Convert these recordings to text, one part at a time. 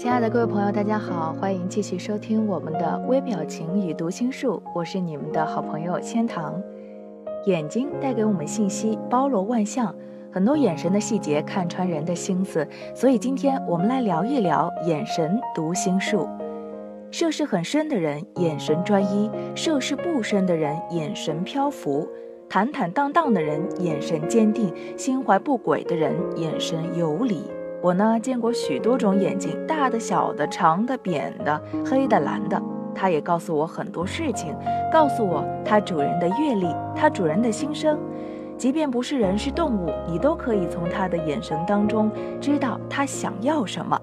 亲爱的各位朋友，大家好，欢迎继续收听我们的微表情与读心术，我是你们的好朋友千堂。眼睛带给我们信息，包罗万象，很多眼神的细节看穿人的心思。所以今天我们来聊一聊眼神读心术。涉世很深的人眼神专一，涉世不深的人眼神漂浮，坦坦荡荡的人眼神坚定，心怀不轨的人眼神游离。我呢见过许多种眼睛，大的、小的、长的、扁的、黑的、蓝的。它也告诉我很多事情，告诉我它主人的阅历，它主人的心声。即便不是人是动物，你都可以从它的眼神当中知道它想要什么。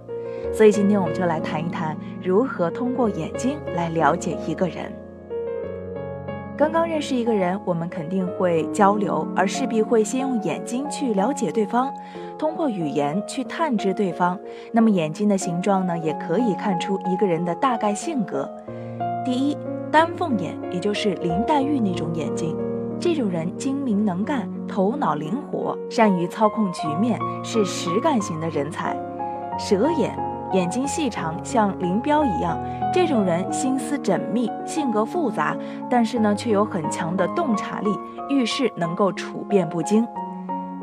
所以今天我们就来谈一谈如何通过眼睛来了解一个人。刚刚认识一个人，我们肯定会交流，而势必会先用眼睛去了解对方，通过语言去探知对方。那么眼睛的形状呢，也可以看出一个人的大概性格。第一，丹凤眼，也就是林黛玉那种眼睛，这种人精明能干，头脑灵活，善于操控局面，是实干型的人才。蛇眼，眼睛细长，像林彪一样，这种人心思缜密，性格复杂，但是呢，却有很强的洞察力，遇事能够处变不惊。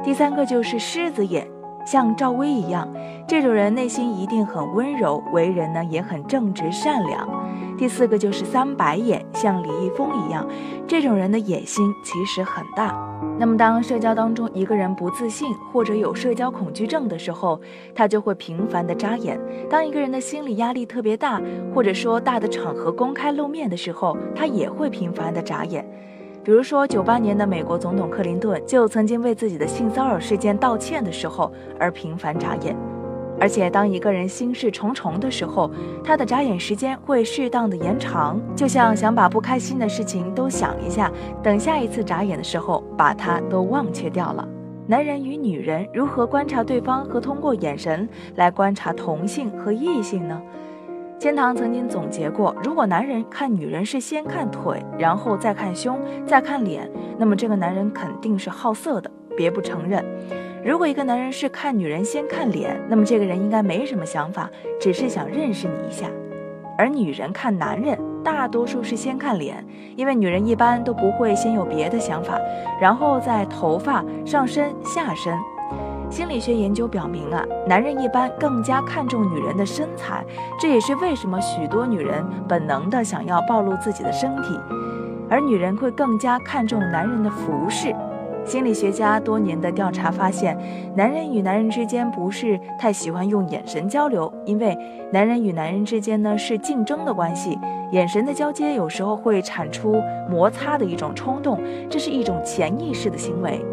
第三个就是狮子眼。像赵薇一样，这种人内心一定很温柔，为人呢也很正直善良。第四个就是三白眼，像李易峰一样，这种人的野心其实很大。那么当社交当中一个人不自信或者有社交恐惧症的时候，他就会频繁的眨眼。当一个人的心理压力特别大，或者说大的场合公开露面的时候，他也会频繁的眨眼。比如说，九八年的美国总统克林顿就曾经为自己的性骚扰事件道歉的时候而频繁眨眼，而且当一个人心事重重的时候，他的眨眼时间会适当的延长，就像想把不开心的事情都想一下，等下一次眨眼的时候把它都忘却掉了。男人与女人如何观察对方和通过眼神来观察同性和异性呢？千堂曾经总结过，如果男人看女人是先看腿，然后再看胸，再看脸，那么这个男人肯定是好色的，别不承认。如果一个男人是看女人先看脸，那么这个人应该没什么想法，只是想认识你一下。而女人看男人，大多数是先看脸，因为女人一般都不会先有别的想法，然后在头发、上身、下身。心理学研究表明啊，男人一般更加看重女人的身材，这也是为什么许多女人本能的想要暴露自己的身体，而女人会更加看重男人的服饰。心理学家多年的调查发现，男人与男人之间不是太喜欢用眼神交流，因为男人与男人之间呢是竞争的关系，眼神的交接有时候会产出摩擦的一种冲动，这是一种潜意识的行为。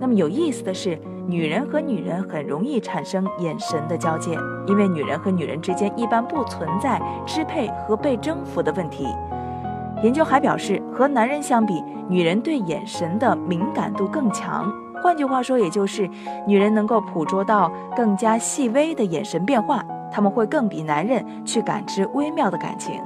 那么有意思的是。女人和女人很容易产生眼神的交接，因为女人和女人之间一般不存在支配和被征服的问题。研究还表示，和男人相比，女人对眼神的敏感度更强。换句话说，也就是女人能够捕捉到更加细微的眼神变化，他们会更比男人去感知微妙的感情。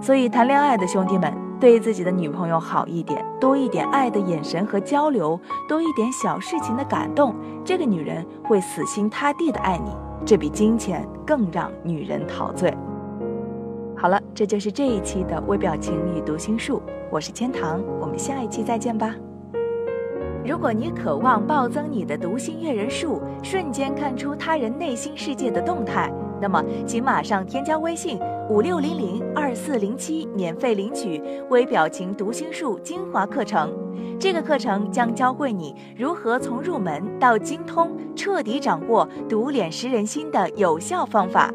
所以，谈恋爱的兄弟们。对自己的女朋友好一点，多一点爱的眼神和交流，多一点小事情的感动，这个女人会死心塌地的爱你，这比金钱更让女人陶醉。好了，这就是这一期的微表情与读心术，我是千堂，我们下一期再见吧。如果你渴望暴增你的读心阅人数，瞬间看出他人内心世界的动态，那么请马上添加微信。五六零零二四零七，免费领取微表情读心术精华课程。这个课程将教会你如何从入门到精通，彻底掌握读脸识人心的有效方法。